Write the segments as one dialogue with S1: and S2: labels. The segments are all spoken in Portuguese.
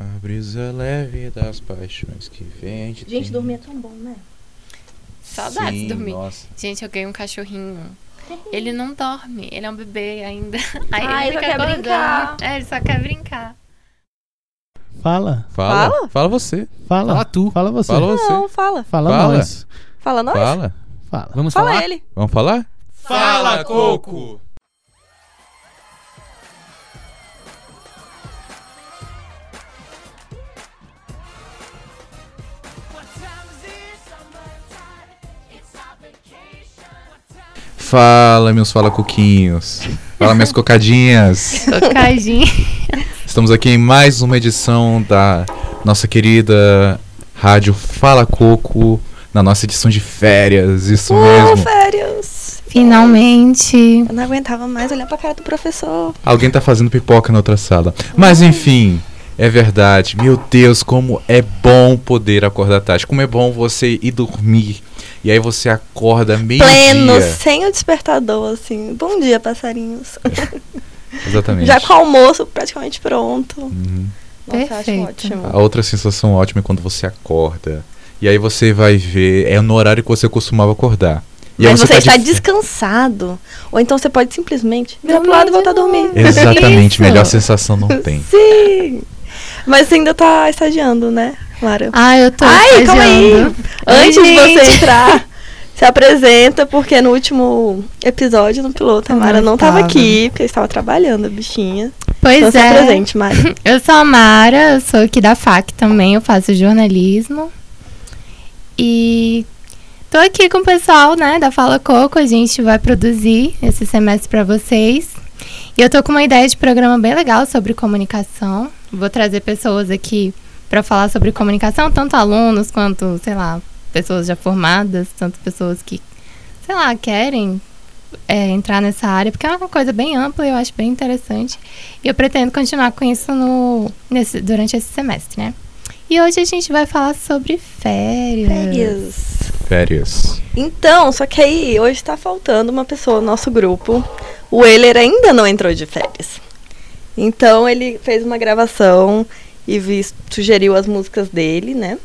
S1: A brisa leve das paixões que vem de
S2: Gente, dormir é tão bom, né?
S3: Saudades
S1: Sim,
S3: de dormir.
S1: Nossa.
S3: Gente, eu ganhei um cachorrinho. Ele não dorme, ele é um bebê ainda. Aí
S2: Ah, ele
S3: fica
S2: quer
S3: acordando.
S2: brincar.
S3: É, ele só quer brincar.
S4: Fala,
S1: Fala,
S2: Fala?
S1: fala, você.
S4: fala.
S5: Fala tu.
S4: Fala você.
S1: Fala você.
S2: Não, fala.
S4: Fala,
S1: Fala.
S4: nós.
S2: Fala nós.
S1: Fala.
S4: Fala.
S5: Vamos
S2: Fala
S5: falar?
S2: ele.
S1: Vamos falar?
S5: Fala, Coco!
S1: Fala, meus fala coquinhos. Fala, minhas cocadinhas.
S3: Cocadinho.
S1: Estamos aqui em mais uma edição da nossa querida rádio Fala Coco, na nossa edição de férias, isso
S2: Uh,
S1: mesmo.
S2: férias.
S3: Finalmente.
S2: Eu não aguentava mais olhar pra cara do professor.
S1: Alguém tá fazendo pipoca na outra sala. Mas enfim, é verdade. Meu Deus, como é bom poder acordar tarde. Como é bom você ir dormir. E aí você acorda meio
S2: Pleno,
S1: dia.
S2: sem o despertador, assim. Bom dia, passarinhos.
S1: Exatamente.
S2: Já com o almoço praticamente pronto.
S1: Uhum.
S2: Nossa,
S3: Perfeito.
S2: ótimo.
S1: A outra sensação ótima é quando você acorda. E aí você vai ver, é no horário que você costumava acordar. E aí
S2: Mas você,
S1: tá
S2: está
S1: de-
S2: descansado. Ou então você pode simplesmente virar pro
S3: Dormir
S2: lado e voltar a dormir.
S1: Exatamente,
S3: Isso.
S1: melhor sensação não tem.
S2: Sim! Mas você ainda tá estagiando, né, Lara?
S3: Ah, eu tô
S2: Ai, calma aí. Antes de você entrar, se apresenta, porque no último episódio, no piloto, a
S3: Eu
S2: Mara
S3: não
S2: estava aqui, porque estava trabalhando, a bichinha.
S3: Pois
S2: então se
S3: é.
S2: apresente, Mara.
S3: Eu sou a Mara, eu sou aqui da FAC também, eu faço jornalismo. E tô aqui com o pessoal, né, da Fala Coco, a gente vai produzir esse semestre para vocês. E eu tô com uma ideia de programa bem legal sobre comunicação. Vou trazer pessoas aqui para falar sobre comunicação, tanto alunos quanto, sei lá, pessoas já formadas, tanto pessoas que, sei lá, querem é, entrar nessa área, porque é uma coisa bem ampla e eu acho bem interessante. E eu pretendo continuar com isso no, nesse, durante esse semestre, né? E hoje a gente vai falar sobre férias.
S2: Férias.
S1: Férias.
S2: Então, só que aí hoje tá faltando uma pessoa no nosso grupo. O Euler ainda não entrou de férias. Então ele fez uma gravação e vi- sugeriu as músicas dele, né?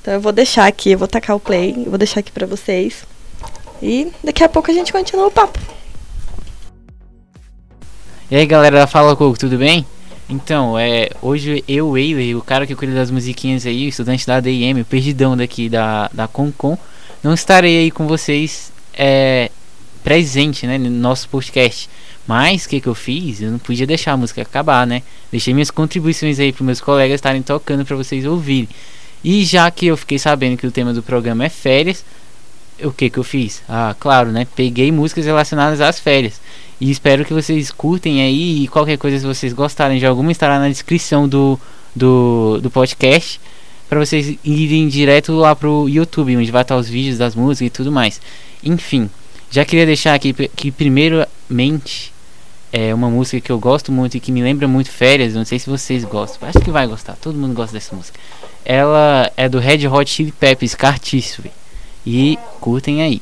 S2: Então eu vou deixar aqui, eu vou tacar o play, eu vou deixar aqui pra vocês. E daqui a pouco a gente continua o papo.
S5: E aí galera Fala Coco, tudo bem? Então, é, hoje eu, Eiler, o cara que cuida das musiquinhas aí, estudante da ADM, o perdidão daqui da, da Concon, não estarei aí com vocês é, presente né, no nosso podcast. Mas o que, que eu fiz? Eu não podia deixar a música acabar, né? Deixei minhas contribuições aí para meus colegas estarem tocando para vocês ouvirem. E já que eu fiquei sabendo que o tema do programa é férias, o que que eu fiz? Ah, claro, né? Peguei músicas relacionadas às férias. E espero que vocês curtem aí e qualquer coisa se vocês gostarem de alguma estará na descrição do, do, do podcast para vocês irem direto lá pro YouTube, onde vai estar os vídeos das músicas e tudo mais. Enfim, já queria deixar aqui que primeiramente é uma música que eu gosto muito e que me lembra muito férias, não sei se vocês gostam. Acho que vai gostar, todo mundo gosta dessa música. Ela é do Red Hot Chili Peppers, Cartíssimo. E curtem aí.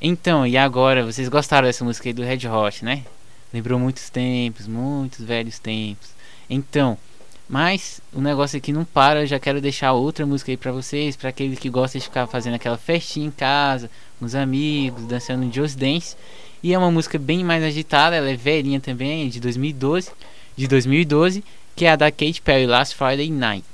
S5: Então, e agora? Vocês gostaram dessa música aí do Red Hot, né? Lembrou muitos tempos, muitos velhos tempos. Então, mas o negócio aqui não para, eu já quero deixar outra música aí pra vocês, para aquele que gosta de ficar fazendo aquela festinha em casa, com os amigos, dançando Just Dance. E é uma música bem mais agitada, ela é velhinha também, é de 2012, de 2012, que é a da Kate Perry, Last Friday Night.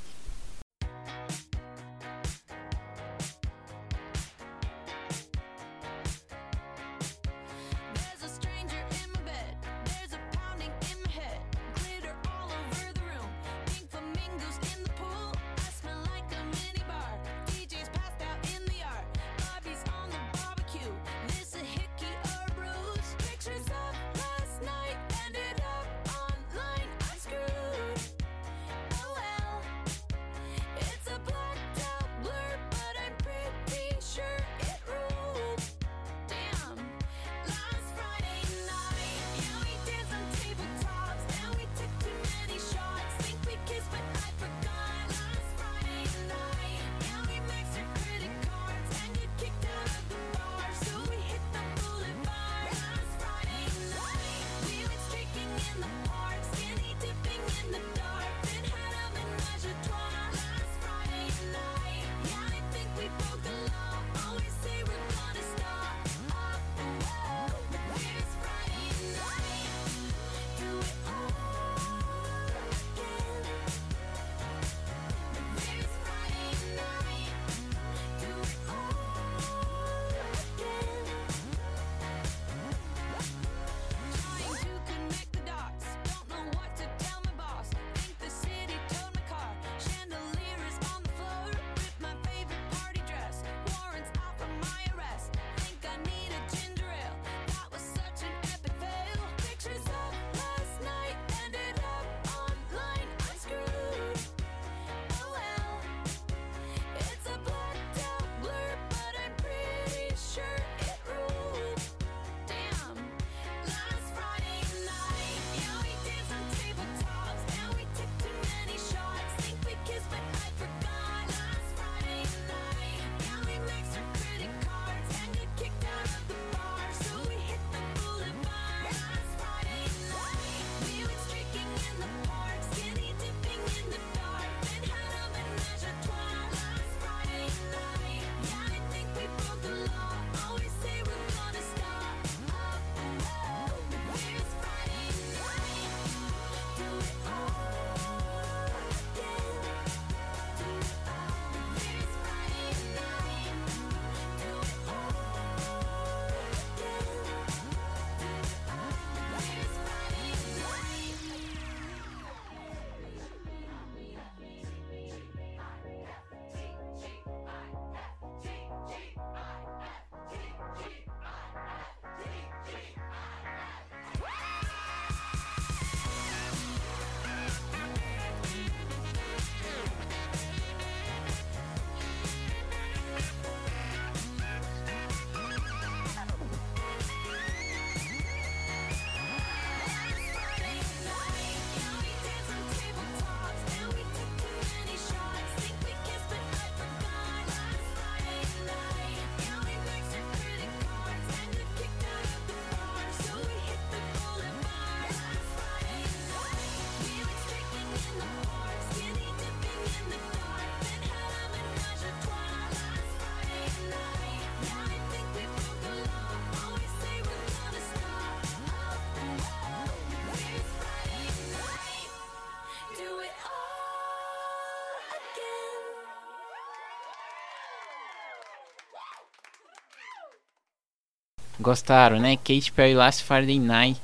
S5: Gostaram, né? Katy Perry Last Friday Night.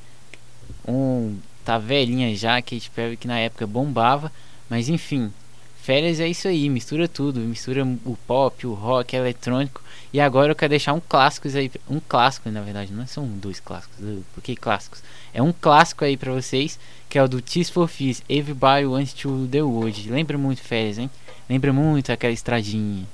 S5: Um tá velhinha já, Katy Perry que na época bombava, mas enfim, Férias é isso aí, mistura tudo, mistura o pop, o rock, eletrônico. E agora eu quero deixar um clássico aí, um clássico, na verdade, não são dois clássicos, uh, por que clássicos? É um clássico aí pra vocês, que é o do Tears for Fears, Everybody Wants to the World. Lembra muito férias, hein? Lembra muito aquela estradinha.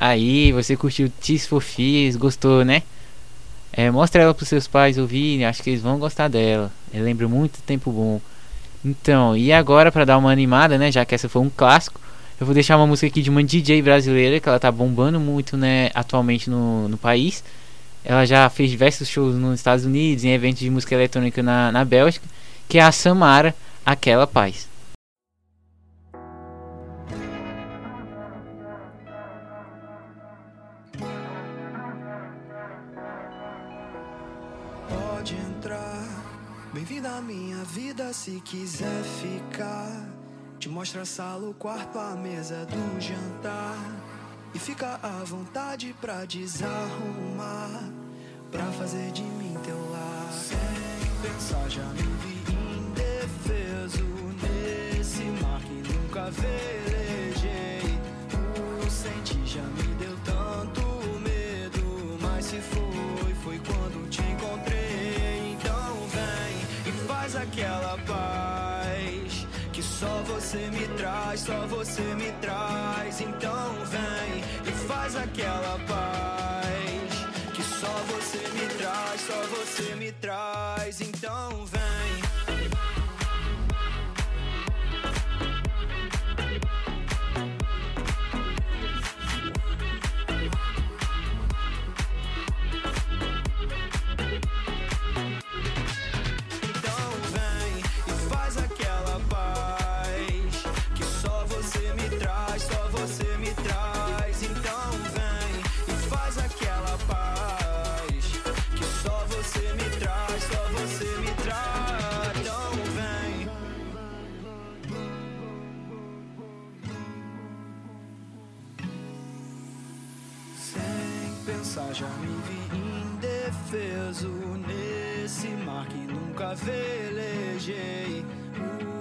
S5: Aí, você curtiu Tis for Fears, gostou, né? É, mostra ela pros seus pais ouvirem, acho que eles vão gostar dela. Eu lembro muito tempo bom. Então, e agora pra dar uma animada, né, já que essa foi um clássico, eu vou deixar uma música aqui de uma DJ brasileira que ela tá bombando muito, né, atualmente no, no país. Ela já fez diversos shows nos Estados Unidos, em eventos de música eletrônica na, na Bélgica, que é a Samara, aquela paz.
S6: Se quiser ficar. Te mostra a sala, o quarto, a mesa do jantar. E fica à vontade pra desarrumar. Pra fazer de mim teu lar. Sem pensar, já me vi indefeso nesse mar que nunca velejei. O sentir já me paz que só você me traz, só você me traz. Então vem e faz aquela paz que só você me traz, só você me traz. Então vem. Pensar, já me vi indefeso nesse mar que nunca velejei.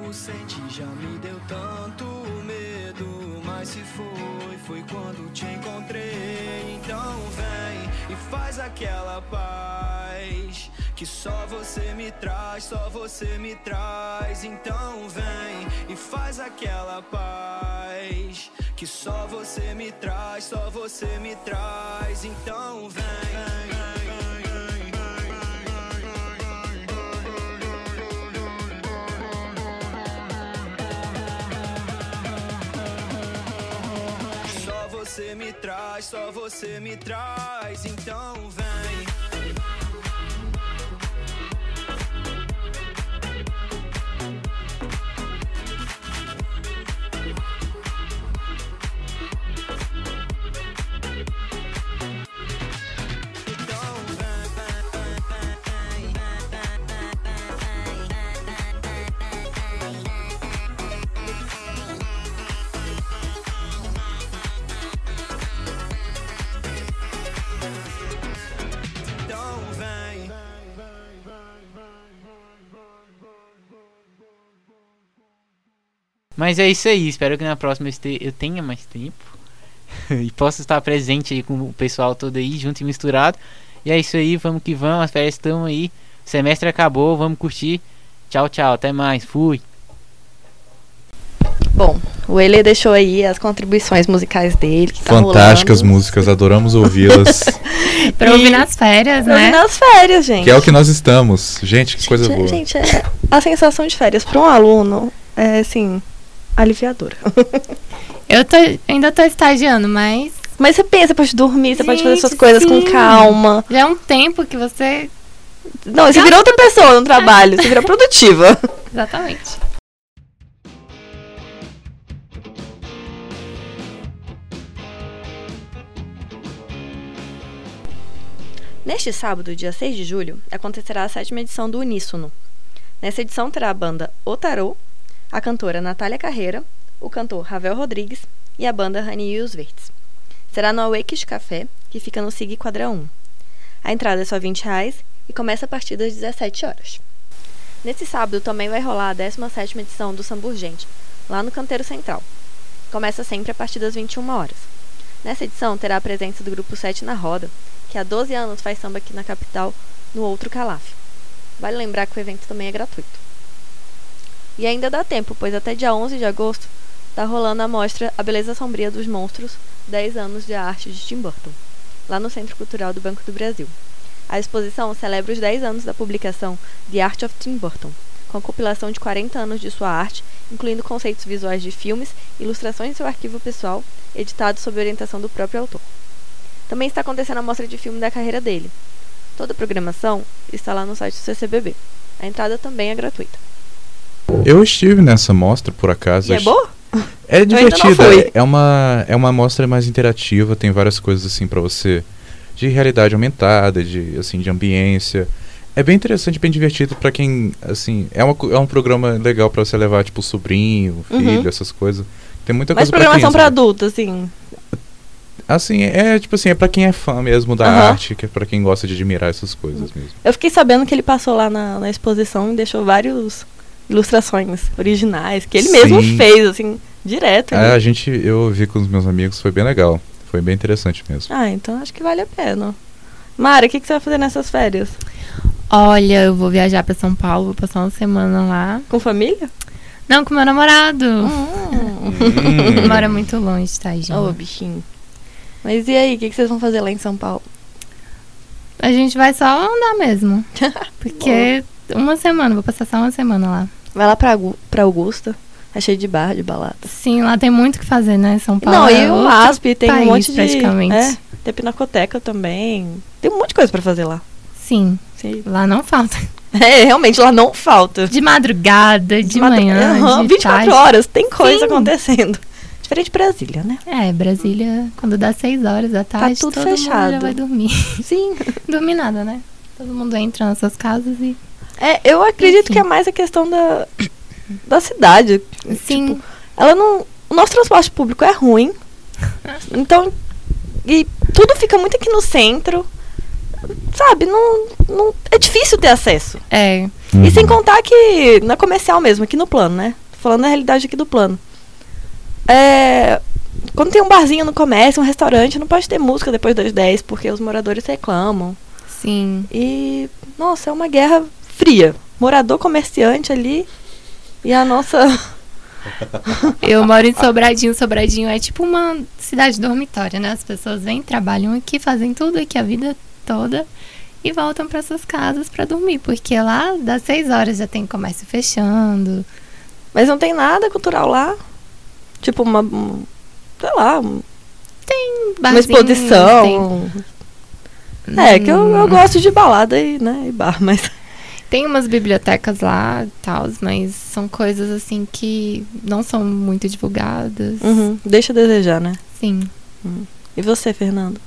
S6: O sentir já me deu tanto medo, mas se foi, foi quando te encontrei. Então vem e faz aquela paz que só você me traz, só você me traz. Então vem e faz aquela paz que só você me traz, só você me traz. Então vem. Só você me traz, só você me traz. Então vem.
S5: Mas é isso aí, espero que na próxima eu tenha mais tempo e possa estar presente aí com o pessoal todo aí, junto e misturado. E é isso aí, vamos que vamos, as férias estão aí, o semestre acabou, vamos curtir. Tchau, tchau, até mais, fui.
S2: Bom, o Ele deixou aí as contribuições musicais dele. Que tá
S1: Fantásticas
S2: rolando.
S1: músicas, adoramos ouvi-las.
S3: Pra ouvir nas férias,
S2: Pra ouvir
S3: né?
S2: nas férias, gente.
S1: que é o que nós estamos. Gente, que coisa
S2: gente,
S1: boa.
S2: Gente, é- a sensação de férias para um aluno é, assim, aliviadora.
S3: Eu tô, ainda tô estagiando, mas
S2: Mas você pensa, pode dormir, você pode fazer
S3: Gente,
S2: suas coisas com
S3: sim.
S2: calma.
S3: já é um tempo que você.
S2: Não, você virou outra pessoa no trabalho, você virou produtiva.
S3: Exatamente.
S2: Neste sábado, dia 6 de julho, acontecerá a sétima edição do Uníssono. Nessa edição terá a banda Otarô, a cantora Natália Carreira, o cantor Ravel Rodrigues e a banda Rani e os Verdes. Será no Awakes Café, que fica no SIG Quadra 1. A entrada é só 20 reais e começa a partir das 17 horas. Nesse sábado também vai rolar a 17ª edição do Samburgente, lá no Canteiro Central. Começa sempre a partir das 21 horas. Nessa edição terá a presença do grupo 7 na Roda, que há 12 anos faz samba aqui na capital, no outro Calaf. Vale lembrar que o evento também é gratuito. E ainda dá tempo, pois até dia 11 de agosto está rolando a mostra A Beleza Sombria dos Monstros, 10 anos de arte de Tim Burton, lá no Centro Cultural do Banco do Brasil. A exposição celebra os 10 anos da publicação The Art of Tim Burton, com a compilação de 40 anos de sua arte, incluindo conceitos visuais de filmes, ilustrações em seu arquivo pessoal, editado sob orientação do próprio autor. Também está acontecendo a mostra de filme da carreira dele. Toda a programação está lá no site do CCBB. A entrada também é gratuita.
S1: Eu estive nessa mostra, por acaso.
S2: E é boa?
S1: É divertida. É uma, é uma mostra mais interativa, tem várias coisas assim pra você de realidade aumentada, de assim de ambiência. É bem interessante, bem divertido pra quem, assim, é, uma, é um programa legal pra você levar, tipo, sobrinho, filho,
S2: Uhum.
S1: essas coisas. Tem muita
S2: Mas
S1: coisa pra
S2: programação
S1: criança.
S2: pra adulto, assim.
S1: Assim, é tipo assim, é pra quem é fã mesmo da
S2: Aham.
S1: arte, que é pra quem gosta de admirar essas coisas mesmo.
S2: Eu fiquei sabendo que ele passou lá na, na exposição e deixou várias ilustrações originais, que ele mesmo
S1: Sim.
S2: fez, assim, direto.
S1: É, a gente, eu vi com os meus amigos, foi bem legal. Foi bem interessante mesmo.
S2: Ah, então acho que vale a pena. Mara, o que, que você vai fazer nessas férias?
S3: Olha, eu vou viajar pra São Paulo, vou passar uma semana lá.
S2: Com família?
S3: Não, com meu namorado.
S2: Hum.
S1: Hum.
S3: Mora muito longe, tá, gente?
S2: Ô, bichinho. Mas e aí, o que, que vocês vão fazer lá em São Paulo?
S3: A gente vai só andar mesmo. Porque uma semana, vou passar só uma semana lá.
S2: Vai lá pra, pra Augusta. É cheio de bar, de balada.
S3: Sim, lá tem muito o que fazer, né? São Paulo.
S2: Não,
S3: é
S2: e o
S3: outro
S2: MASP tem um
S3: país,
S2: monte de.
S3: praticamente.
S2: É, tem pinacoteca também. Tem um monte de coisa pra fazer lá.
S3: Sim,
S2: Sim.
S3: lá não falta.
S2: É, realmente, lá não falta.
S3: De madrugada, de
S2: Mata-
S3: manhã,
S2: Aham,
S3: de
S2: 24
S3: tarde.
S2: horas, tem coisa
S3: Sim.
S2: acontecendo. Diferente de Brasília, né?
S3: É, Brasília, quando dá seis horas da tarde,
S2: Tá tudo
S3: todo mundo
S2: fechado.
S3: já vai dormir.
S2: Sim.
S3: dormir nada, né? Todo mundo entra nas suas casas e...
S2: É, eu acredito
S3: Enfim.
S2: que é mais a questão da, da cidade.
S3: Sim,
S2: Ela não. O nosso transporte público é ruim. Então. E tudo fica muito aqui no centro. Sabe? Não, não, é difícil ter acesso.
S3: é.
S2: E sem contar que na comercial mesmo, aqui no plano, né? Tô falando da realidade aqui do plano. É, quando tem um barzinho no comércio, um restaurante, não pode ter música depois das 10, porque os moradores reclamam.
S3: Sim.
S2: E, nossa, é uma guerra fria. Morador comerciante ali e a nossa.
S3: Eu moro em Sobradinho. Sobradinho é tipo uma cidade dormitória, né? As pessoas vêm, trabalham aqui, fazem tudo aqui a vida toda e voltam para suas casas para dormir, porque lá das seis horas já tem comércio fechando.
S2: Mas não tem nada cultural lá. Tipo, uma. um- sei lá, um- uma
S3: barzinhos,
S2: exposição.
S3: tem-
S2: É, que eu, eu
S3: Hum,
S2: gosto de balada e, né, e bar, mas.
S3: Tem umas bibliotecas lá e tal, mas são coisas assim que não são muito divulgadas.
S2: Uhum, deixa a desejar, né?
S3: Sim.
S2: E você, Fernando?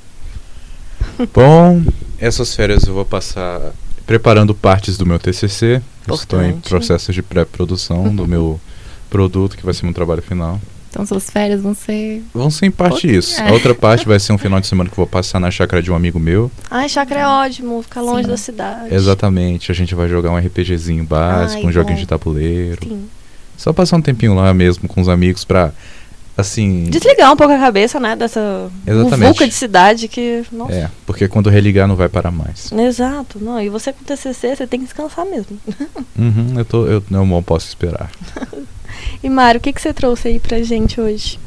S1: Bom, essas férias eu vou passar preparando partes do meu TCC. Eu Estou em processo de pré-produção do meu produto, que vai ser meu trabalho final.
S3: Então suas férias vão ser.
S1: Vão ser em parte
S3: Outra-
S1: isso.
S3: é.
S1: A outra parte vai ser um final de semana que eu vou passar na chácara de um amigo meu.
S2: Ai, chácara é ótimo, ficar longe
S3: Sim.
S2: da cidade.
S1: Exatamente. A gente vai jogar um RPGzinho básico,
S2: Ai,
S1: um joguinho
S2: bom.
S1: de tabuleiro.
S2: Sim.
S1: Só passar um tempinho lá mesmo com os amigos pra, assim...
S2: Desligar um pouco a cabeça, né, dessa vulca de cidade que. Nossa.
S1: É, porque quando religar não vai parar mais.
S2: Exato, não. E você com TCC, você tem que descansar mesmo.
S1: Uhum, eu, tô, eu não posso esperar.
S2: E Mário, o que, que você trouxe aí pra gente hoje?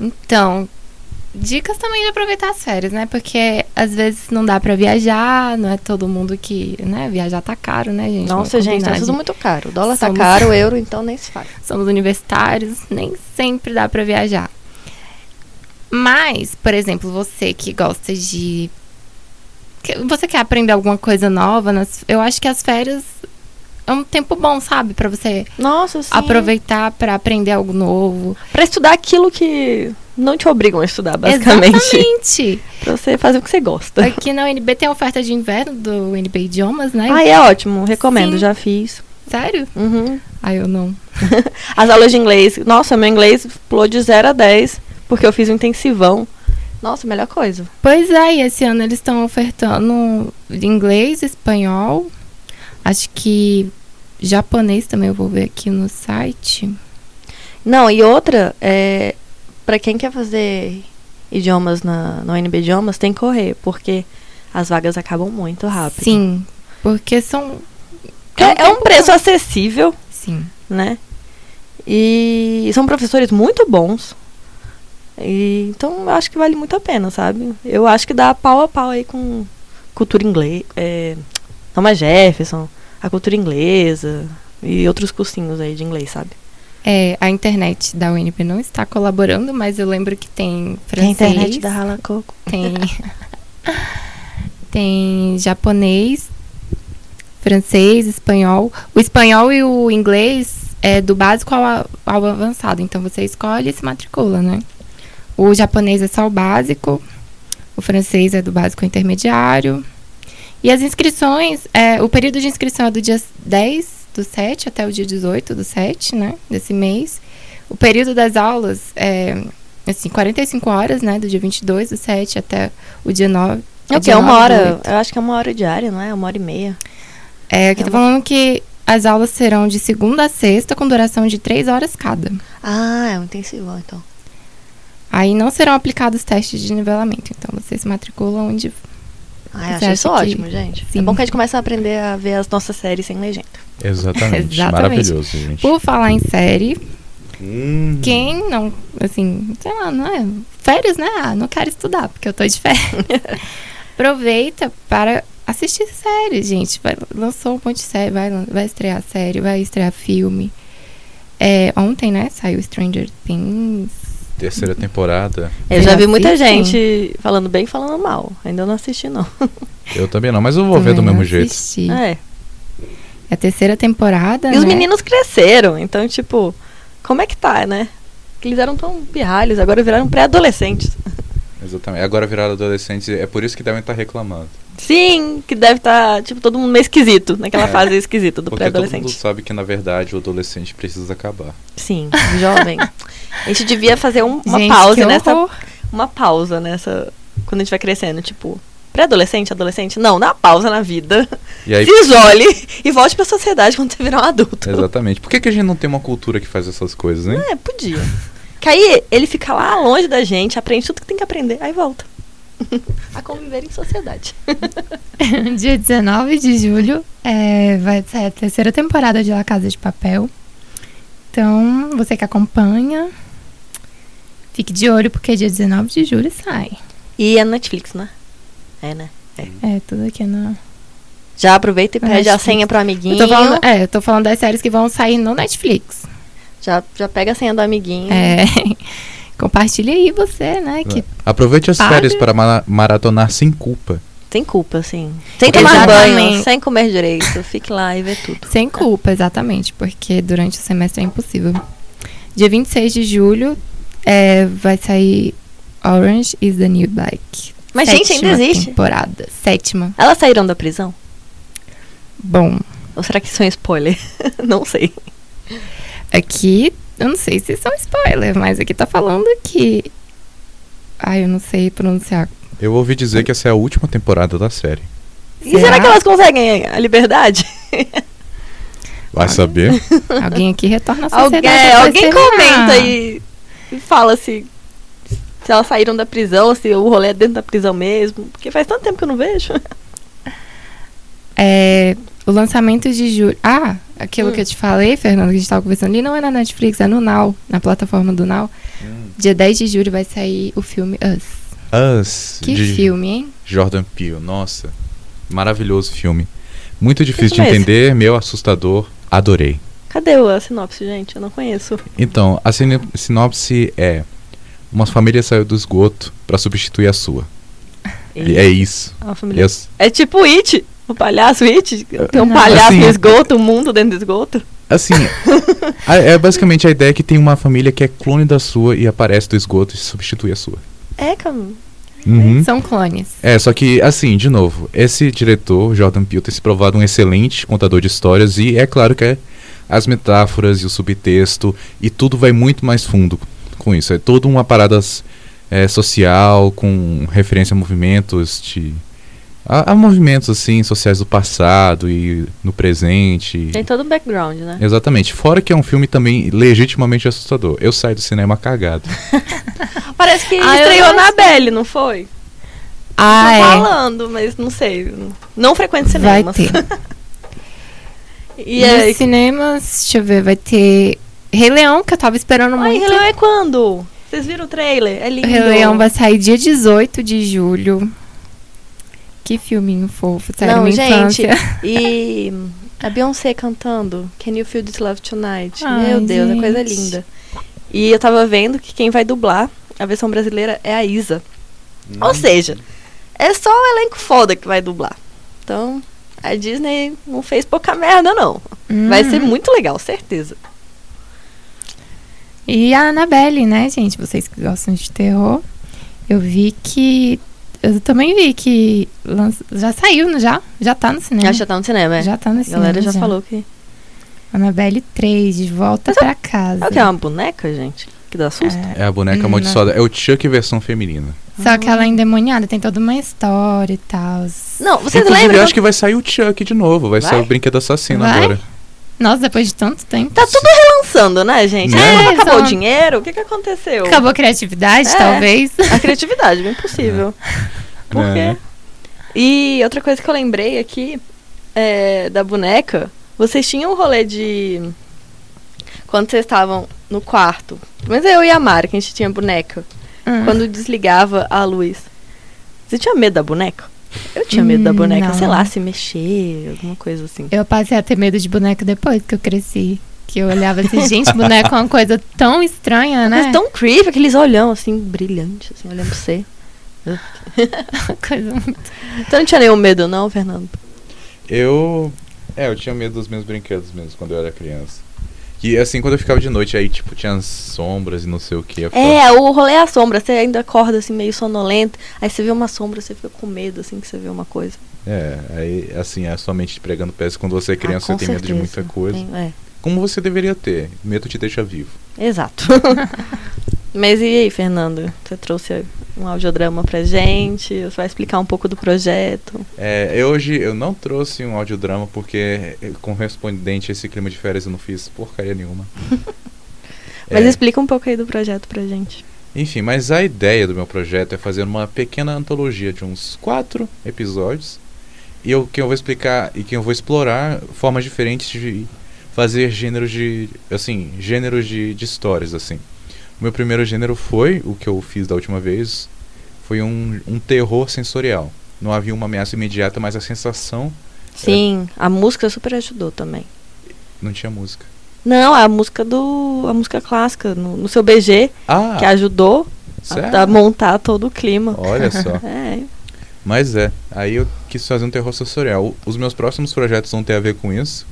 S3: Então, dicas também de aproveitar as férias, né? Porque às vezes não dá pra viajar, não é todo mundo que, né? Viajar tá caro, né, gente?
S2: Nossa, gente, tá tudo muito caro. O dólar tá
S3: Somos-
S2: caro, o euro, então nem se fala.
S3: somos universitários, nem sempre dá pra viajar. Mas, por exemplo, você que gosta de você quer aprender alguma coisa nova, nas- eu acho que as férias é um tempo bom, sabe, Pra você
S2: Nossa,
S3: aproveitar pra aprender algo novo.
S2: Pra estudar aquilo que não te obrigam a estudar, basicamente.
S3: Exatamente.
S2: Pra você fazer o que você gosta.
S3: Aqui na UNB tem a oferta de inverno do UNB Idiomas, né?
S2: Ah, é ótimo, recomendo,
S3: Sim.
S2: já fiz.
S3: Sério?
S2: Uhum.
S3: Ah, eu não.
S2: As aulas de inglês. Nossa, meu inglês pulou de 0 a 10, porque eu fiz um intensivão. Nossa, melhor coisa.
S3: Pois é, e esse ano eles estão ofertando inglês, espanhol, acho que japonês também eu vou ver aqui no site.
S2: Não, e outra, é, para quem quer fazer idiomas na, na UNB Idiomas, tem que correr, porque as vagas acabam muito rápido.
S3: Sim, porque são.
S2: É, é um
S3: tempo
S2: preço acessível,
S3: Sim.
S2: né? E são professores muito bons. E, então, eu acho que vale muito a pena, sabe? Eu acho que dá pau a pau aí com cultura inglesa, é, Thomas Jefferson, a cultura inglesa e outros cursinhos aí de inglês, sabe?
S3: É, a internet da UNB não está colaborando, mas eu lembro que tem
S2: Que é a
S3: francês,
S2: internet da Rala Coco.
S3: tem tem japonês, francês, espanhol. O espanhol e o inglês é do básico ao, ao avançado, então você escolhe e se matricula, né? O japonês é só o básico, o francês é do básico ao intermediário E as inscrições, é, o período de inscrição é do dia 10 do 7 até o dia 18 do 7, né? Desse mês. O período das aulas é, assim, 45 horas, né? Do dia 22 do 7 até o dia 9.
S2: É o É uma
S3: 9 do
S2: hora.
S3: 8.
S2: Eu acho que é uma hora diária, não é? Uma hora e meia.
S3: É, aqui
S2: É
S3: tá
S2: uma-
S3: falando que as aulas serão de segunda a sexta, com duração de 3 horas cada.
S2: Ah, é um intensivão, então.
S3: Aí não serão aplicados testes de nivelamento. Então você se matricula onde.
S2: Ah, achei isso ótimo, gente.
S3: Sim.
S2: É bom que a gente começa a aprender a ver as nossas séries sem legenda.
S1: Exatamente.
S3: Exatamente.
S1: Maravilhoso, gente.
S3: Por falar em série,
S1: Hum.
S3: quem não, assim, sei lá, não é. Férias, né? Ah, não quero estudar, porque eu tô de férias. Aproveita para assistir séries, gente. Vai, lançou um monte de série, vai, vai estrear série, vai estrear filme. É, ontem, né? Saiu Stranger Things.
S1: Terceira temporada.
S2: Eu já vi muita gente falando bem e falando mal. Ainda não assisti, não.
S1: Eu também não, mas eu vou ver do
S3: Também
S1: mesmo
S3: não
S1: jeito.
S3: assisti.
S2: É.
S3: É a terceira temporada.
S2: E os
S3: né?
S2: meninos cresceram, então, tipo, como é que tá, né? Que eles eram tão pirralhos, agora viraram pré-adolescentes.
S1: Exatamente. Agora viraram adolescentes, é por isso que devem estar reclamando.
S2: Sim, que deve estar, tipo, todo mundo meio esquisito, naquela
S1: É.
S2: fase esquisita do
S1: Porque todo mundo
S2: pré-adolescente.
S1: sabe que, na verdade, o adolescente precisa acabar.
S2: Sim, jovem. A gente devia fazer um- uma
S3: Gente,
S2: pausa nessa. Uma pausa nessa. Quando a gente vai crescendo, tipo. Pré-adolescente, adolescente? Não, dá uma pausa na vida.
S1: E aí,
S2: Se isole e volte pra sociedade quando você virar um adulto.
S1: exatamente. Por que, que a gente não tem uma cultura que faz essas coisas, hein?
S2: É, podia. Que aí ele fica lá longe da gente, aprende tudo que tem que aprender, aí volta. a conviver em sociedade.
S3: Dia 19 de julho é, vai sair a terceira temporada de La Casa de Papel. Então, você que acompanha, fique de olho, porque dia 19 de julho sai.
S2: E é no Netflix, né? É, né?
S3: É, tudo aqui na.
S2: Já aproveita e pede a senha pro amiguinho.
S3: Eu tô falando, é, eu tô falando das séries que vão sair no Netflix.
S2: Já, já pega a senha do amiguinho.
S3: É. Compartilha aí você, né? Que
S1: Aproveite as
S3: Paga.
S1: férias para ma- maratonar sem culpa.
S2: Sem culpa, sim. Sem tomar
S3: Exatamente.
S2: banho, sem comer direito. Fique lá e vê tudo.
S3: Sem culpa, exatamente, porque durante o semestre é impossível. Dia 26 de julho é, vai sair Orange is the New Black.
S2: Mas, gente, ainda
S3: Sétima
S2: existe?
S3: temporada. Sétima.
S2: Elas saíram da prisão?
S3: Bom,
S2: Ou será que isso é um spoiler? não sei.
S3: aqui, eu não sei se são spoiler, mas aqui tá falando que. Ai, eu não sei pronunciar.
S1: Eu ouvi dizer que essa é a última temporada da série.
S2: E será que elas conseguem a liberdade?
S1: Vai saber?
S3: Alguém aqui retorna à
S2: Alguém,
S3: sociedade.
S2: alguém
S3: terminar.
S2: comenta e, e fala se, se elas saíram da prisão, se o rolê é dentro da prisão mesmo. Porque faz tanto tempo que eu não vejo.
S3: É, o lançamento de julho. Ah, aquilo
S2: Hum.
S3: que eu te falei, Fernando, que a gente tava conversando ali, não é na Netflix, é no Now, na plataforma do Now. Dia 10 de julho vai sair o filme Us.
S1: Us,
S3: Que
S1: de
S3: filme, hein?
S1: Jordan Peele. Nossa, maravilhoso filme. Muito difícil de
S2: é
S1: entender, meu assustador. Adorei.
S2: Cadê o- a sinopse, gente? Eu não conheço.
S1: Então, a sinopse é: uma família saiu do esgoto para substituir a sua. E é isso.
S2: Uma família-
S1: Eu-
S2: É tipo It, o palhaço It. Tem um
S3: Não.
S2: palhaço
S1: Assim-
S2: no esgoto, um mundo dentro do esgoto.
S1: assim, a- é basicamente a ideia que tem uma família que é clone da sua e aparece do esgoto e substitui a sua.
S2: É, Cam.
S1: Uhum.
S3: São clones.
S1: É, só que, assim, de novo, esse diretor, Jordan Peele, tem se provado um excelente contador de histórias e é claro que é as metáforas e o subtexto e tudo vai muito mais fundo com isso. É toda uma parada é, social, com referência a movimentos de... A, a movimentos, assim, sociais do passado e no presente.
S2: Tem todo o background, né?
S1: Exatamente. Fora que é um filme também legitimamente assustador. Eu saio do cinema cagado.
S2: Parece que
S3: Ah,
S2: estreou na. Belle, não foi?
S3: Ah,
S2: Tô
S3: é.
S2: falando, mas não sei. Não frequento
S3: Vai
S2: cinemas.
S3: ter.
S2: e
S3: Nos
S2: aí,
S3: cinemas, deixa eu ver, vai ter Rei Leão, que eu tava esperando
S2: Ai,
S3: muito.
S2: Rei Leão é quando? Vocês viram o trailer? É lindo.
S3: O Rei Leão vai sair dia 18 de julho. Que filminho fofo, sério,
S2: Não,
S3: minha
S2: gente,
S3: infância.
S2: E a Beyoncé cantando Can You Feel This Love Tonight?
S3: Ai,
S2: Meu Deus, é coisa
S3: gente.
S2: linda. E eu tava vendo que quem vai dublar a versão brasileira é a Isa. Ou seja, é só o elenco foda que vai dublar. Então, a Disney não fez pouca merda, não. Vai
S3: Hum.
S2: ser muito legal, certeza.
S3: E a Annabelle, né, gente? Vocês que gostam de terror. Eu vi que eu também vi que lança- já saiu, não já? Já tá no cinema.
S2: Acho que já tá no cinema, é.
S3: Já tá no
S2: A
S3: cinema.
S2: galera já, falou que.
S3: Annabelle 3, de volta pra casa.
S2: É o que? É uma boneca, gente? Que dá susto?
S1: É a boneca
S3: Hum,
S1: amaldiçoada. É o Chuck versão feminina.
S3: Só que ela é endemoniada, tem toda uma história e tal.
S2: Não, vocês
S1: Inclusive,
S2: lembram?
S1: eu acho que vai sair o Chuck de novo. Vai,
S2: Vai?
S1: sair o brinquedo assassino
S3: Vai?
S1: agora.
S3: Nossa, depois de tanto tempo.
S2: Tá tudo relançando, né, gente?
S1: Né?
S2: Ah,
S3: É,
S2: acabou
S3: só-
S2: o dinheiro? O que que aconteceu?
S3: Acabou a criatividade,
S2: É.
S3: talvez.
S2: A criatividade, bem possível. Por quê?
S1: É.
S2: E outra coisa que eu lembrei aqui é, da boneca, vocês tinham um rolê de. Quando vocês estavam no quarto. Mas eu e a Mara, que a gente tinha boneca.
S3: Hum.
S2: Quando desligava a luz. Você tinha medo da boneca? Eu tinha medo da boneca,
S3: não.
S2: sei lá, se mexer, alguma coisa assim.
S3: Eu passei a ter medo de boneca depois que eu cresci. Que eu olhava assim, gente, boneco é uma coisa tão estranha, né?
S2: Mas tão creepy, aqueles olhão assim, brilhantes, assim, olhando pra você.
S3: coisa muito...
S2: Você não tinha nenhum medo, não, Fernando?
S1: Eu. É, eu tinha medo dos meus brinquedos mesmo quando eu era criança. E assim, quando eu ficava de noite, aí, tipo, tinha as sombras e não sei o que.
S2: É, o rolê é a sombra. Você ainda acorda assim, meio sonolento. Aí você vê uma sombra, você fica com medo, assim, que você vê uma coisa.
S1: É, aí, assim, é sua mente pregando peças. Quando você é criança,
S2: Ah,
S1: você tem medo de
S2: certeza.
S1: muita coisa.
S2: Tem- é,
S1: Como você deveria ter. Medo te deixa vivo.
S2: exato. Mas e aí, Fernando? Você trouxe um audiodrama pra gente? Você vai explicar um pouco do projeto?
S1: É, eu hoje eu não trouxe um audiodrama porque, eh, correspondente a esse clima de férias, eu não fiz porcaria nenhuma.
S2: Mas
S1: É,
S2: explica um pouco aí do projeto pra gente.
S1: Enfim, mas a ideia do meu projeto é fazer uma pequena antologia de uns quatro episódios. E eu, que eu vou explicar e que eu vou explorar formas diferentes de fazer gêneros de. assim, gêneros de, de histórias, assim. O meu primeiro gênero foi, o que eu fiz da última vez, foi um, um terror sensorial. Não havia uma ameaça imediata, mas a sensação
S2: Sim, a música super ajudou também.
S1: não tinha música.
S2: Não, a música do. a música clássica, no, no seu BG,
S1: Ah,
S2: que ajudou a, a montar todo o clima.
S1: Olha só.
S2: É,
S1: Mas é, aí eu quis fazer um terror sensorial. Os meus próximos projetos vão ter a ver com isso.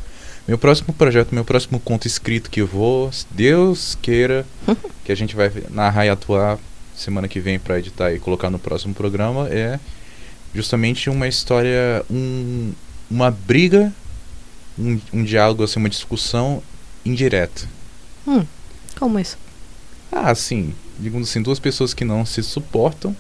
S1: Meu próximo projeto, meu próximo conto escrito que eu vou, se Deus queira, que a gente vai narrar e atuar semana que vem pra editar e colocar no próximo programa, é justamente uma história, um, uma briga, um, um diálogo, assim, uma discussão indireta.
S2: como isso?
S1: Ah, sim, digamos assim, duas pessoas que não se suportam,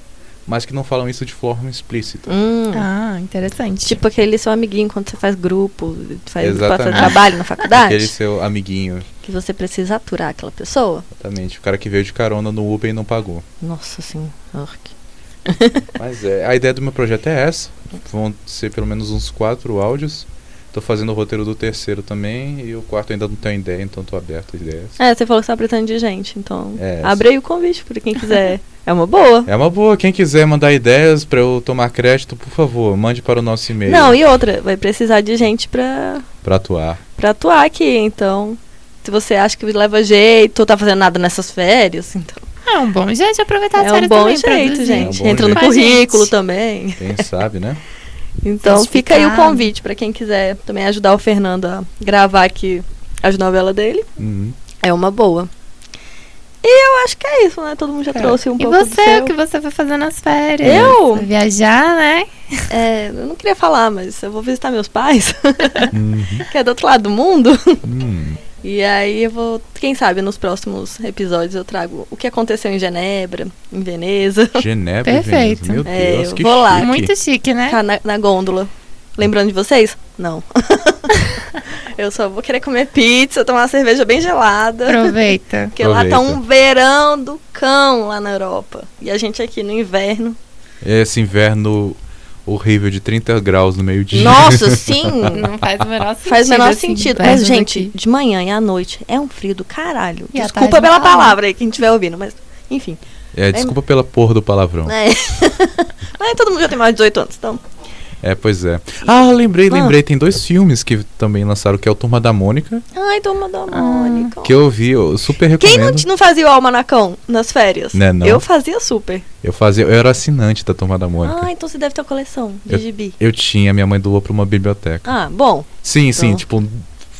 S1: mas que não falam isso de forma explícita.
S2: Hum.
S3: Ah, interessante.
S2: Tipo aquele seu amiguinho quando você faz grupo, faz passa
S1: Exatamente.
S2: trabalho na faculdade,
S1: Aquele seu amiguinho,
S2: que você precisa aturar aquela pessoa.
S1: exatamente, o cara que veio de carona no Uber e não pagou.
S2: Nossa senhora.
S1: Mas é, a ideia do meu projeto é essa. Vão ser pelo menos uns quatro áudios. Tô fazendo o roteiro do terceiro também e o quarto ainda não tenho ideia, então tô aberto a ideias.
S2: É, você falou que tá precisando de gente, então
S1: É,
S2: abre aí o convite pra quem quiser. é uma boa.
S1: É uma boa, quem quiser mandar ideias pra eu tomar crédito, por favor, mande para o nosso e-mail
S2: Não, e outra, vai precisar de gente pra,
S1: pra atuar.
S2: pra atuar aqui, então. Se você acha que leva jeito, ou tá fazendo nada nessas férias, então.
S3: É um bom jeito de aproveitar as
S2: é um
S3: férias
S2: bom
S3: também,
S2: jeito, gente.
S1: É um bom
S2: Entra no
S1: jeito.
S3: A
S2: currículo também.
S1: Quem sabe, né?
S2: Então fica aí o convite pra quem quiser também ajudar o Fernando a gravar aqui as novelas dele.
S1: Uhum.
S2: É uma boa. E eu acho que é isso, né? Todo mundo já
S1: É.
S2: trouxe um
S3: E
S2: pouco do
S3: você,
S2: seu.
S3: o que você vai fazer nas férias?
S2: Eu?
S3: Vai Viajar, né?
S2: É, eu não queria falar, mas eu vou visitar meus pais,
S1: Uhum.
S2: que é do outro lado do mundo.
S1: Hum.
S2: E aí eu vou, quem sabe, nos próximos episódios eu trago o que aconteceu em Genebra, em Veneza,
S1: Genebra
S3: Perfeito.
S1: Veneza. Meu
S2: É,
S1: Deus,
S2: eu
S1: que
S2: vou lá.
S1: chique.
S3: Muito chique, né?
S2: ficar na, na gôndola. Lembrando de vocês? Não. eu só vou querer comer pizza, tomar uma cerveja bem gelada.
S3: Aproveita.
S2: Porque lá tá um
S1: Aproveita.
S2: verão do cão lá na Europa. E a gente aqui no inverno.
S1: Esse inverno horrível de 30 graus no meio-dia.
S2: Nossa, sim!
S3: Não faz o menor sentido.
S2: Faz o menor
S3: assim,
S2: sentido. Mas, gente,
S3: daqui.
S2: de manhã e à noite é um frio do caralho.
S3: E
S2: Desculpa pela
S3: fala.
S2: palavra aí, quem estiver ouvindo, mas enfim.
S1: É, desculpa pela porra do palavrão.
S2: É. mas todo mundo já tem mais de 18 anos, então.
S1: É, pois é. Ah, lembrei,
S2: Ah.
S1: lembrei. Tem dois filmes que também lançaram, que é o Turma da Mônica,
S2: Ai, toma da Mônica.
S1: que eu vi, eu super
S2: Quem
S1: recomendo.
S2: não, t- não fazia o almanacão nas férias?
S1: Né, não.
S2: Eu fazia super.
S1: Eu fazia, eu era assinante da Turma da Mônica.
S2: Ah, então você deve ter a coleção de gibi.
S1: Eu tinha, minha mãe doou pra uma biblioteca.
S2: Ah, bom.
S1: Sim, sim,
S2: Então.
S1: tipo,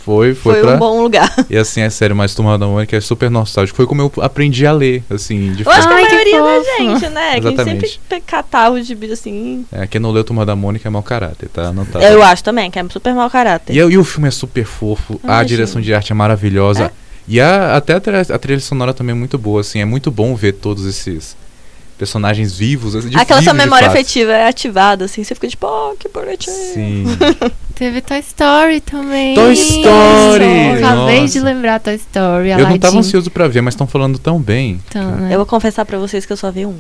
S1: Foi, foi,
S2: Foi,
S1: pra.
S2: um bom lugar.
S1: E assim, a série mais Turma da Mônica é super nostálgico. Foi como eu aprendi a ler, assim, de
S2: Eu acho
S1: fato.
S2: que a maioria da gente, né? A
S1: Exatamente.
S2: sempre pe- catava os gibis assim.
S1: É, quem não leu Turma da Mônica é mau caráter, tá? Não tá.
S2: Eu acho também, que é super mau caráter.
S1: E, e o filme é super fofo, a
S2: Imagino.
S1: direção de arte é maravilhosa. E a, até a, trilha- a trilha sonora também é muito boa, assim. É muito bom ver todos esses personagens vivos. assim, de-
S2: Aquela sua memória afetiva é ativada, assim. Você fica tipo, oh, que bonitinho.
S1: Sim.
S3: Teve Toy Story também.
S1: Toy Story!
S3: Acabei de lembrar Toy Story.
S1: Eu não tava
S3: Aladdin.
S1: ansioso pra ver, mas estão falando tão bem.
S3: Então, né?
S2: Eu vou confessar pra vocês que eu só vi um.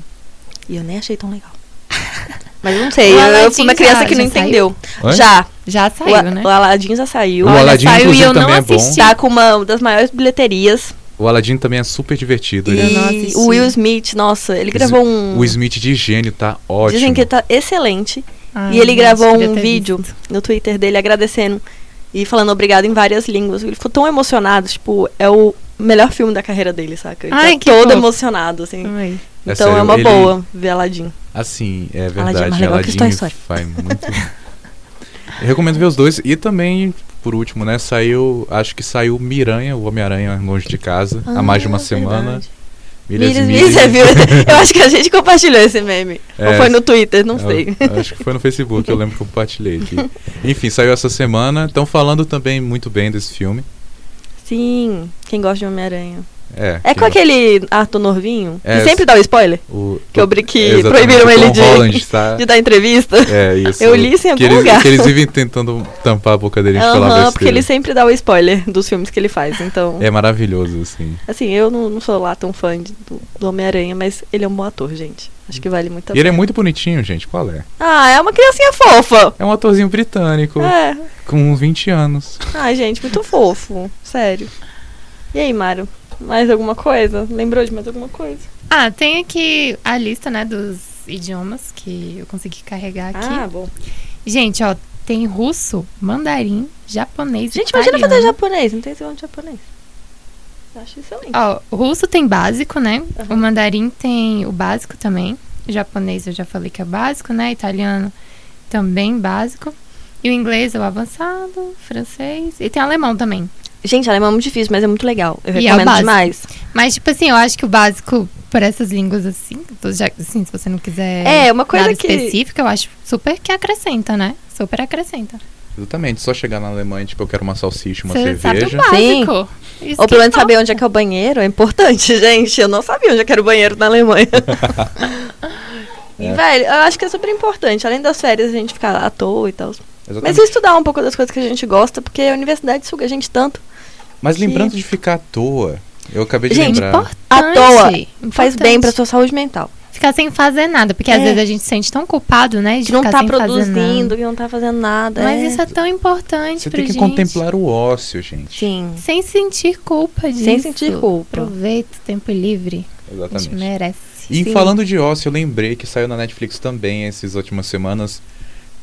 S2: E eu nem achei tão legal. Mas eu não sei,
S3: O
S2: eu,
S3: Aladdin
S2: fui uma criança
S3: já-
S2: que não
S3: já saiu?
S2: entendeu.
S1: Oi?
S2: Já.
S3: Já
S2: O,
S3: saiu,
S2: A-
S3: né?
S2: o Aladdin já saiu.
S1: O Aladdin,
S3: saiu e eu não
S1: também é bom.
S3: assisti.
S2: Tá com uma das maiores bilheterias.
S1: O Aladdin também é super divertido. Ele,
S2: E
S3: assisti.
S2: o Will Smith, nossa, ele gravou um.
S1: O Smith de gênio tá ótimo.
S2: Dizem que tá excelente.
S3: Ai,
S2: e ele
S3: gente,
S2: gravou um vídeo
S3: visto.
S2: no Twitter dele agradecendo e falando obrigado em várias línguas. Ele ficou tão emocionado, tipo, é o melhor filme da carreira dele, saca? Ele
S3: Ai,
S2: tá
S3: que
S2: todo
S3: fofo.
S2: emocionado, assim.
S3: Ai.
S1: É
S2: então
S1: sério,
S2: é uma
S1: ele-
S2: boa ver Aladdin.
S1: Assim, é
S2: Aladdin é
S1: verdade.
S2: mais legal que
S1: Aladdin
S2: Toy Story.
S1: faz muito. Eu recomendo ver os dois. E também, por último, né? Saiu. Acho que saiu Miranha, o Homem-Aranha longe de casa, há mais de uma
S2: Ah,
S1: semana.
S2: verdade.
S1: Milhas
S2: Milhas,
S1: milhas.
S2: milhas? Eu acho que a gente compartilhou esse meme. Ou
S1: É,
S2: foi no Twitter, não
S1: eu-
S2: sei.
S1: Acho que foi no Facebook, eu lembro que eu compartilhei aqui. Enfim, saiu essa semana. Estão falando também muito bem desse filme.
S2: Sim, quem gosta de Homem-Aranha.
S1: É,
S2: É com aquele Arthur Norvinho,
S1: É,
S2: que sempre dá o spoiler,
S1: o,
S2: que, eu, que proibiram ele de,
S1: Holland, tá?
S2: de dar entrevista.
S1: É isso.
S2: Eu li isso em algum
S1: eles,
S2: lugar.
S1: Que eles vivem tentando tampar a boca dele de falar besteira.
S2: porque ele sempre dá o spoiler dos filmes que ele faz, então...
S1: É maravilhoso, assim.
S2: Assim, eu não, não sou lá tão fã de- do, do Homem-Aranha, mas ele é um bom ator, gente. Acho que vale muito a
S1: E ele é muito bonitinho, gente. Qual é?
S2: Ah, é uma criancinha fofa.
S1: É um atorzinho britânico,
S2: É.
S1: com uns 20 anos.
S2: Ai, gente, muito fofo. Sério. E aí, Mário? Mais alguma coisa? Lembrou de mais alguma coisa?
S3: Ah, tem aqui a lista, né, dos idiomas que eu consegui carregar aqui.
S2: Ah, bom.
S3: Gente, ó, tem russo, mandarim, japonês
S2: Gente, imagina
S3: italiano.
S2: fazer japonês. Não tem segundo de japonês. Acho excelente.
S3: Ó, o russo tem básico, né?
S2: Aham.
S3: O mandarim tem o básico também. O japonês eu já falei que é básico, né? Italiano também básico. E o inglês é o avançado, francês. E tem alemão também.
S2: Gente, alemão é muito difícil, mas é muito legal. Eu
S3: E é o
S2: recomendo
S3: básico.
S2: demais.
S3: Mas, tipo assim, eu acho que o básico por essas línguas assim, já, assim, se você não quiser
S2: É, uma coisa
S3: nada
S2: que-
S3: específico, eu acho super que acrescenta, né? Super acrescenta.
S1: Exatamente. Só chegar na Alemanha, tipo, eu quero uma salsicha, uma
S3: Você sabe o
S1: cerveja.
S3: básico. Isso
S2: Ou pelo menos saber
S3: importa.
S2: onde é que é o banheiro é importante, gente. Eu não sabia onde é que era o banheiro na Alemanha.
S1: É.
S2: velho, eu acho que é super importante. Além das férias, a gente ficar à toa e tal. Mas estudar um pouco das coisas que a gente gosta, porque a universidade suga a gente tanto.
S1: Mas
S2: que-
S1: lembrando de ficar à toa, eu acabei de
S2: Gente,
S1: lembrar.
S3: Importante,
S2: À toa, Faz
S3: importante.
S2: bem pra sua saúde mental.
S3: Ficar sem fazer nada, porque às
S2: É.
S3: vezes a gente se sente tão culpado, né? De
S2: Que não
S3: ficar
S2: tá produzindo, que não tá fazendo nada.
S3: Mas
S2: é.
S3: isso é tão importante
S1: Você
S3: pra
S1: tem que
S3: gente.
S1: contemplar o ócio, gente.
S2: Sim.
S3: Sem sentir culpa disso.
S2: Sem sentir culpa.
S3: Aproveita o tempo livre. A gente
S1: Exatamente.
S3: merece.
S1: E
S2: Sim.
S1: falando de ócio, eu lembrei que saiu na Netflix também essas últimas semanas.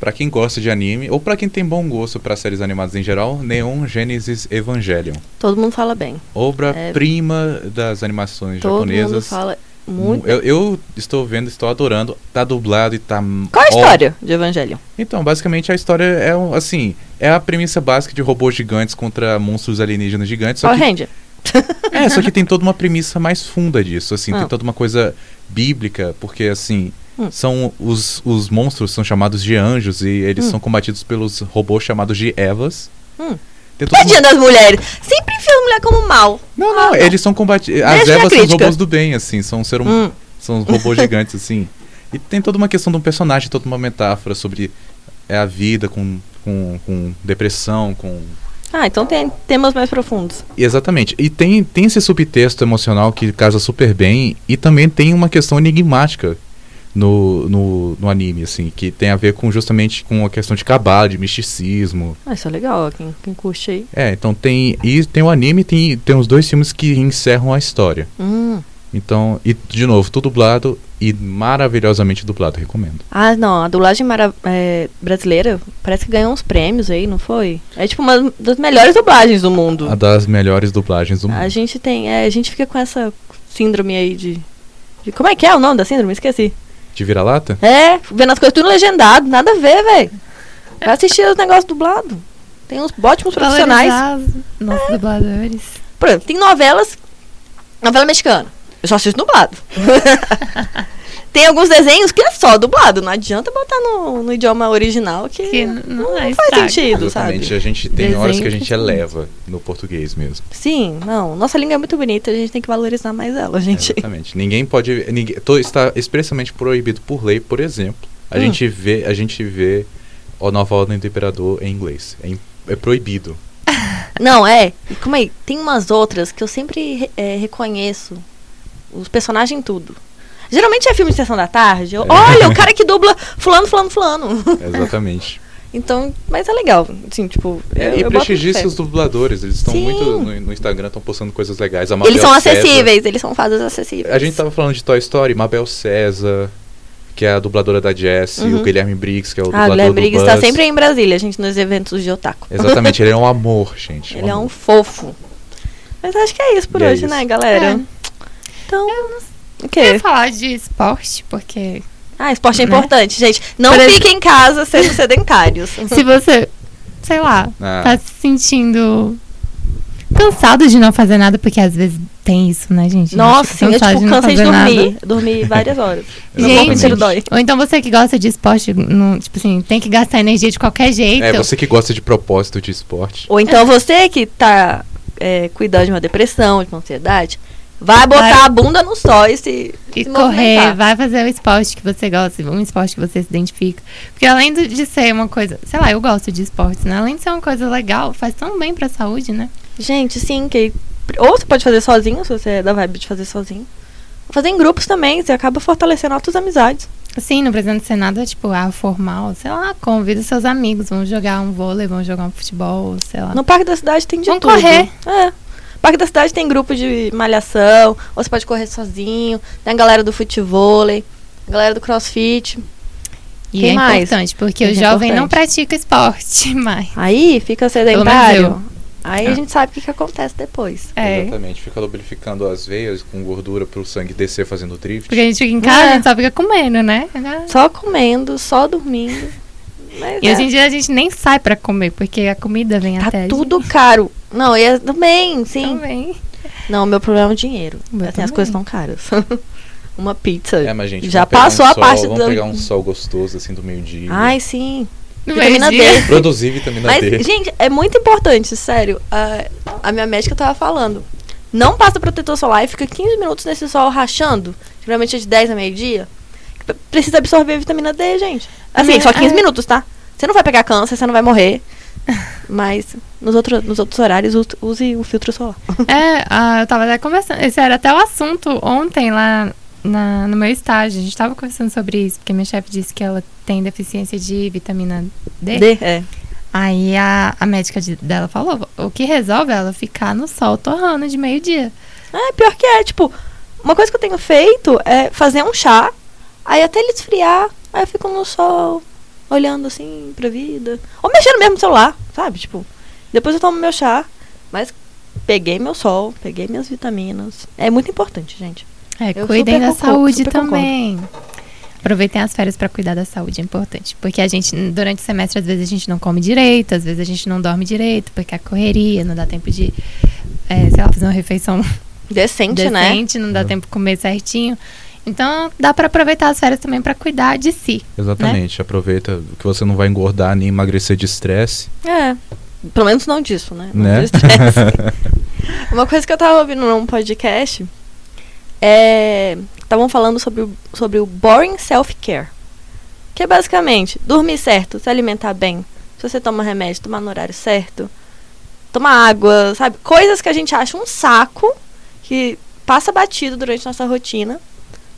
S1: Pra quem gosta de anime, ou pra quem tem bom gosto pra séries animadas em geral, Neon Genesis Evangelion.
S2: Todo mundo fala bem.
S1: Obra-prima das animações
S2: É. Todo mundo
S1: japonesas.
S2: fala muito.
S1: Eu, eu estou vendo, estou adorando. Tá dublado e tá.
S2: Qual é a
S1: ó-
S2: história de Evangelho?
S1: Então, basicamente a história é assim, é a premissa básica de robôs gigantes contra monstros alienígenas gigantes, só que
S2: Ranger.
S1: é, só que tem toda uma premissa mais funda disso, assim,
S2: Ah.
S1: tem toda uma coisa bíblica, porque assim,
S2: Hum.
S1: são os, os monstros são chamados de anjos e eles
S2: Hum.
S1: são combatidos pelos robôs chamados de Evas.
S2: Hum. Tadinha das mulheres. Sempre enfia a mulher como mal.
S1: Não,
S2: Ah,
S1: não,
S2: não.
S1: eles são combatidos. As Evas são os robôs do bem, assim, são ser um,
S2: Hum.
S1: são os robôs gigantes, assim. E tem toda uma questão de um personagem, toda uma metáfora sobre é, a vida com, com, com depressão, com
S2: Ah, então tem temas mais profundos.
S1: Exatamente. E tem, tem esse subtexto emocional que casa super bem. E também tem uma questão enigmática no, no, no anime, assim, que tem a ver com justamente com a questão de cabala, de misticismo.
S2: Ah, isso é legal, quem, quem curte aí.
S1: É, então tem. E tem o anime e tem, tem os dois filmes que encerram a história.
S2: Hum.
S1: Então, e de novo, tudo dublado e maravilhosamente dublado, recomendo.
S2: Ah, não, a dublagem é, brasileira parece que ganhou uns prêmios aí, não foi? É tipo uma das melhores dublagens do mundo.
S1: A das melhores dublagens do
S2: A
S1: mundo.
S2: gente tem, é, a gente fica com essa síndrome aí de, de- Como é que é o nome da síndrome? Esqueci.
S1: De vira-lata?
S2: É, vendo as coisas tudo legendado, nada a ver, velho. Vai assistir os negócios dublados. Tem uns ótimos profissionais.
S3: Nossos dubladores.
S2: Por exemplo, tem novelas. Novela mexicana. Eu só assisto dublado. tem alguns desenhos que é só dublado. Não adianta botar no, no idioma original que,
S3: Que n- não
S2: não,
S3: é
S2: faz sentido,
S1: Exatamente.
S2: sabe?
S1: A gente tem horas que a
S2: Desenho
S1: gente
S2: que-
S1: eleva no português mesmo.
S2: Sim, não. Nossa língua é muito bonita, a gente tem que valorizar mais ela, gente.
S1: Exatamente. Ninguém pode. Ninguém, to- está expressamente proibido por lei, por exemplo. A
S2: Hum.
S1: gente vê, a gente vê a nova ordem do imperador em inglês. É, é proibido.
S2: Não, é. E como aí? Tem umas outras que eu sempre re- é, reconheço os personagens tudo. Geralmente é filme de sessão da tarde. Eu,
S1: É.
S2: Olha, o cara que dubla fulano, fulano, fulano.
S1: Exatamente.
S2: então, mas é legal. Assim, tipo. eu-
S1: e
S2: eu boto
S1: prestigie seus dubladores. Eles estão
S2: Sim.
S1: muito no, no Instagram, estão postando coisas legais. A
S2: Eles são
S1: César-
S2: acessíveis, eles são fadas acessíveis.
S1: A gente tava falando de Toy Story, Mabel César, que é a dubladora da Jessie,
S2: Uhum.
S1: o Guilherme Briggs, que é o
S2: Ah, o
S1: dublador
S2: Guilherme
S1: do
S2: Briggs está sempre em Brasília, gente, nos eventos de otaku.
S1: Exatamente, ele é um amor, gente.
S2: Ele é um
S1: amor.
S2: fofo. Mas acho que é isso por
S1: E é
S2: hoje,
S1: isso.
S2: né, galera?
S3: É.
S2: Então. O
S3: Eu
S2: quê?
S3: ia falar de esporte, porque
S2: Ah, esporte é
S3: Né?
S2: importante, gente. Não
S3: Por exemplo-
S2: fiquem em casa sendo sedentários.
S3: se você, sei lá,
S1: Ah.
S3: tá se sentindo cansado de não fazer nada, porque às vezes tem isso, né, gente?
S2: Nossa, sim, eu
S3: cansado
S2: tipo, cansei de dormir. Dormi várias horas.
S3: Gente. Ou então você que gosta de esporte, não, tipo assim, tem que gastar energia de qualquer jeito.
S1: É, você que gosta de propósito de esporte.
S2: Ou então você que tá é, cuidando de uma depressão, de uma ansiedade, vai botar
S3: Vai.
S2: a bunda no sol e se,
S3: E
S2: se
S3: correr,
S2: movimentar.
S3: vai fazer o esporte que você gosta, um esporte que você se identifica. Porque além de ser uma coisa, sei lá, eu gosto de esportes, né? Além de ser uma coisa legal, faz tão bem pra saúde, né?
S2: Gente, sim, que ou você pode fazer sozinho, se você é da vibe de fazer sozinho. Fazer em grupos também, você acaba fortalecendo outras amizades.
S3: Assim, não precisa ser nada, tipo, ah, formal, sei lá, convida seus amigos, vamos jogar um vôlei, vamos jogar um futebol, sei lá.
S2: No Parque da Cidade tem de
S3: Vamos
S2: tudo.
S3: correr.
S2: É. Parque da Cidade tem grupo de malhação, você pode correr sozinho. Tem a galera do futevôlei, a galera do crossfit.
S3: E
S2: Quem
S3: é
S2: mais?
S3: importante, porque
S2: Quem
S3: o
S2: é
S3: jovem não
S2: importante?
S3: pratica esporte mais.
S2: Aí fica sedentário. Aí a
S3: Ah.
S2: gente sabe o que, que acontece depois.
S3: É.
S1: Exatamente. Fica lubrificando as veias com gordura pro sangue descer fazendo drift.
S3: Porque a gente fica em casa,
S2: É.
S3: a gente só fica comendo, né?
S2: Só comendo, só dormindo. Mas
S3: E
S2: é.
S3: hoje em dia a gente nem sai pra comer, porque a comida vem
S2: tá
S3: até a
S2: tudo caro. Não, e é- também,
S3: gente.
S2: sim.
S3: Também.
S2: Não, meu problema é o dinheiro. Assim, as coisas estão caras. Uma pizza.
S1: É, mas gente,
S2: já
S1: vamos
S2: passou
S1: um
S2: a
S1: sol,
S2: parte
S1: Vamos
S2: do.
S1: pegar um sol gostoso assim do meio-dia.
S2: Ai, sim.
S3: No
S2: Vitamina
S3: meio-dia.
S2: D.
S1: Produzir vitamina
S2: Mas,
S1: D.
S2: gente, é muito importante, sério. A, a minha médica tava falando. Não passa protetor solar e fica 15 minutos nesse sol rachando. Geralmente é de 10 a meio-dia. Precisa absorver vitamina D, gente. Assim,
S3: Mas,
S2: só 15
S3: é.
S2: minutos, tá? Você não vai pegar câncer, você não vai morrer. Mas nos, outro, nos outros horários, use- use o filtro solar.
S3: É, ah, eu tava até conversando. Esse era até o assunto ontem lá na- no meu estágio. A gente tava conversando sobre isso, porque minha chefe disse que ela tem deficiência de vitamina D.
S2: D, é.
S3: Aí a, a médica de- dela falou: o que resolve é ela ficar no sol torrando de meio-dia.
S2: É, pior que é. Tipo, uma coisa que eu tenho feito é fazer um chá, aí até ele esfriar, aí eu fico no sol, olhando assim pra vida. Ou mexendo mesmo no celular, sabe? Tipo, depois eu tomo meu chá, mas peguei meu sol, peguei minhas vitaminas. É muito importante, gente.
S3: É,
S2: Eu
S3: cuidem da
S2: concordo,
S3: saúde
S2: super concordo.
S3: também. Aproveitem as férias pra cuidar da saúde, é importante. Porque a gente, durante o semestre, às vezes a gente não come direito, às vezes a gente não dorme direito, porque a correria, não dá tempo de, é, sei lá, fazer uma refeição
S2: Decente, né?
S3: decente, não dá tempo de comer certinho. Então, dá pra aproveitar as férias também pra cuidar de si.
S1: Exatamente. Aproveita que você não vai engordar nem emagrecer de estresse.
S2: É. Pelo menos não disso, né? Não
S1: Né?
S2: de estresse. Uma coisa que eu tava ouvindo num podcast é. Estavam falando sobre o, sobre o boring self-care. Que é basicamente dormir certo, se alimentar bem, se você toma remédio, tomar no horário certo, tomar água, sabe? Coisas que a gente acha um saco, que passa batido durante nossa rotina,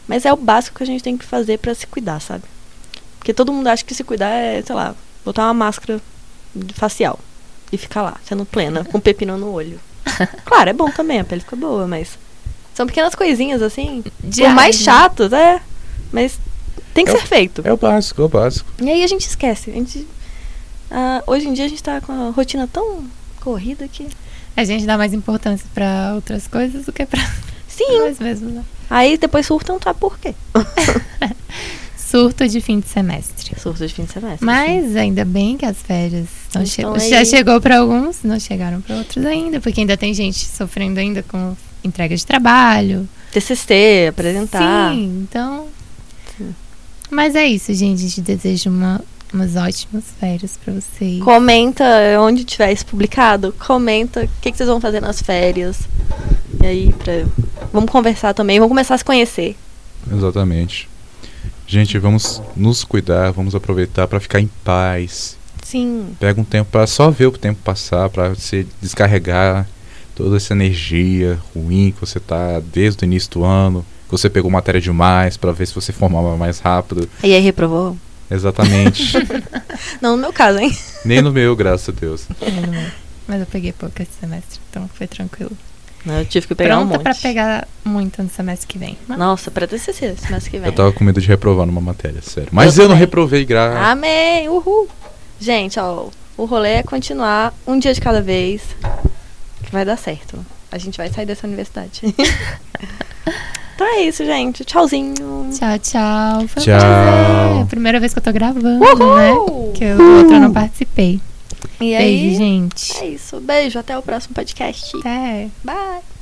S2: mas é o básico que a gente tem que fazer pra se cuidar, sabe? Porque todo mundo acha que se cuidar é, sei lá, botar uma máscara facial e ficar lá, sendo plena, com pepino no olho. Claro, é bom também, a pele fica boa, mas são pequenas coisinhas assim, por mais
S3: né?
S2: chatos, é, mas tem que
S1: É o-
S2: ser feito.
S1: É o básico, é o básico.
S2: E aí a gente esquece. A gente, ah, hoje em dia a gente tá com a rotina tão corrida que.
S3: A gente dá mais importância pra outras coisas do que pra
S2: Sim.
S3: nós mesmos, né?
S2: Aí depois surtam, tá por quê?
S3: surto de fim de semestre.
S2: Surto de fim de semestre.
S3: Mas ainda bem que as férias não
S2: Estão
S3: chegou.
S2: aí.
S3: Já chegou para alguns, não chegaram para outros ainda, porque ainda tem gente sofrendo ainda com entrega de trabalho.
S2: TCC, apresentar.
S3: Sim, então. Mas é isso, gente. A gente deseja uma, umas ótimas férias para vocês.
S2: Comenta onde tiver isso publicado. Comenta o que, que vocês vão fazer nas férias. E aí, pra... vamos conversar também. Vamos começar a se conhecer.
S1: Exatamente. Gente, vamos nos cuidar, vamos aproveitar para ficar em paz.
S2: Sim.
S1: Pega um tempo para só ver o tempo passar, para você descarregar toda essa energia ruim que você tá desde o início do ano, que você pegou matéria demais para ver se você formava mais rápido.
S2: E aí, reprovou?
S1: Exatamente.
S2: Não no meu caso, hein?
S1: Nem no meu, graças a Deus.
S3: É, não é. Mas eu peguei pouco esse semestre, então foi tranquilo.
S2: Não, eu tive que pegar um
S3: Pronta
S2: monte.
S3: pra pegar muito no semestre que vem. Mas-
S2: Nossa, pra TCC, semestre que vem.
S1: Eu tava com medo de reprovar numa matéria, sério. Mas
S2: Eu
S1: eu, não reprovei, graças.
S2: Amém! Uhul! Gente, ó, o rolê é continuar um dia de cada vez. Que vai dar certo. A gente vai sair dessa universidade. então é isso, gente. Tchauzinho.
S3: Tchau, tchau. Foi um
S1: Tchau.
S3: prazer. É a primeira vez que eu tô gravando,
S2: Uhul!
S3: né? Que o outro eu não participei.
S2: E aí,
S3: Beijo, gente.
S2: é isso. Beijo, até o próximo podcast.
S3: Até.
S2: Bye!